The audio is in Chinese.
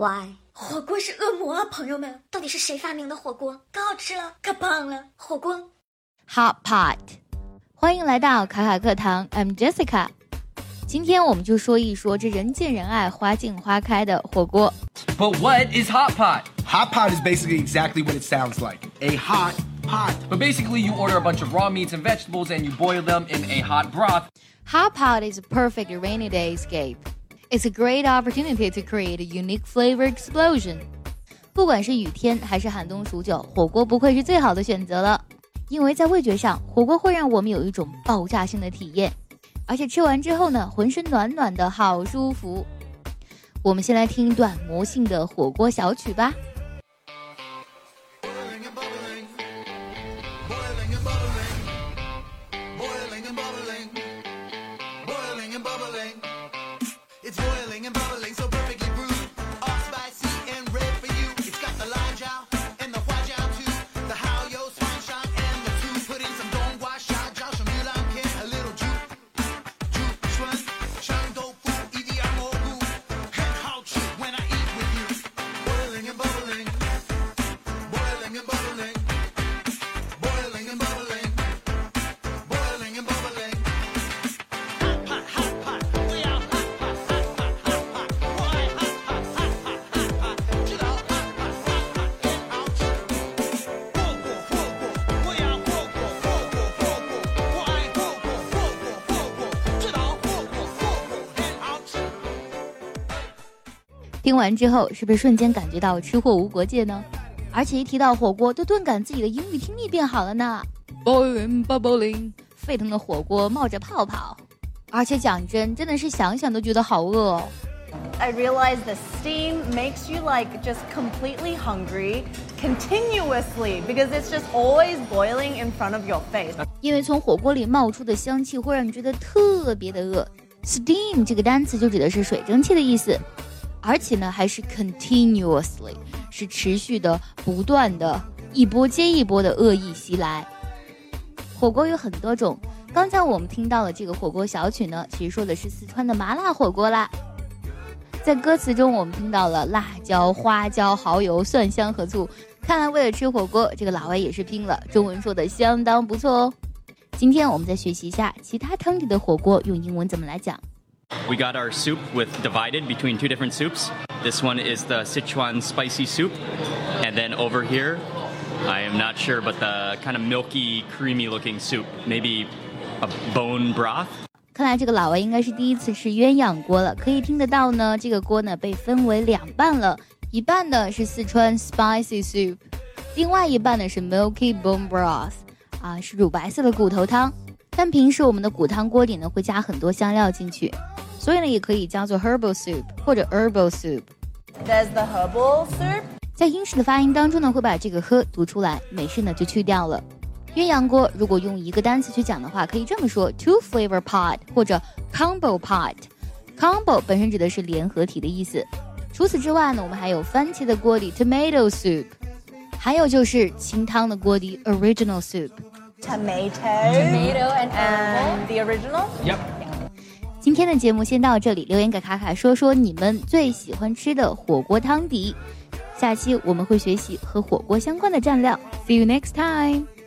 Why？火锅是恶魔啊，朋友们！到底是谁发明的火锅？可好吃了，可棒了！火锅，Hot Pot。欢迎来到卡卡课堂，I'm Jessica。今天我们就说一说这人见人爱、花见花开的火锅。But what is hot pot? Hot pot is basically exactly what it sounds like. A hot pot. But basically, you order a bunch of raw meats and vegetables and you boil them in a hot broth. Hot pot is a perfect rainy day escape. It's a great opportunity to create a unique flavor explosion. 不管是雨天还是寒冬数九，火锅不愧是最好的选择了。因为在味觉上，火锅会让我们有一种爆炸性的体验，而且吃完之后呢，浑身暖暖的，好舒服。我们先来听一段魔性的火锅小曲吧。听完之后，是不是瞬间感觉到吃货无国界呢？而且一提到火锅，都顿感自己的英语听力变好了呢。Boiling, bubbling，沸腾的火锅冒着泡泡，而且讲真，真的是想想都觉得好饿哦。I realize the steam makes you like just completely hungry continuously because it's just always boiling in front of your face。因为从火锅里冒出的香气会让你觉得特别的饿。Steam 这个单词就指的是水蒸气的意思。而且呢，还是 continuously，是持续的、不断的，一波接一波的恶意袭来。火锅有很多种，刚才我们听到的这个火锅小曲呢，其实说的是四川的麻辣火锅啦。在歌词中，我们听到了辣椒、花椒、蚝油、蒜香和醋。看来为了吃火锅，这个老外也是拼了，中文说的相当不错哦。今天我们再学习一下其他汤底的火锅用英文怎么来讲。We got our soup with divided between two different soups. This one is the Sichuan spicy soup, and then over here, I am not sure, but the kind of milky, creamy looking soup, maybe a bone broth. 看来这个老外应该是第一次吃鸳鸯锅了。可以听得到呢，这个锅呢被分为两半了，一半呢是四川 spicy soup，另外一半呢是 milky bone broth，啊是乳白色的骨头汤。但平时我们的骨汤锅里呢会加很多香料进去。 所以呢，也可以叫做 herbal soup 或者 herbal soup。There's the herbal soup。在英式的发音当中呢，会把这个呵读出来，美式呢就去掉了。鸳鸯锅如果用一个单词去讲的话，可以这么说：two flavor pot 或者 combo pot。combo 本身指的是联合体的意思。除此之外呢，我们还有番茄的锅底 tomato soup，还有就是清汤的锅底 original soup。Tomato。Tomato and the original。Yep。 今天的节目先到这里，留言给卡卡说说你们最喜欢吃的火锅汤底。下期我们会学习和火锅相关的蘸料。See you next time.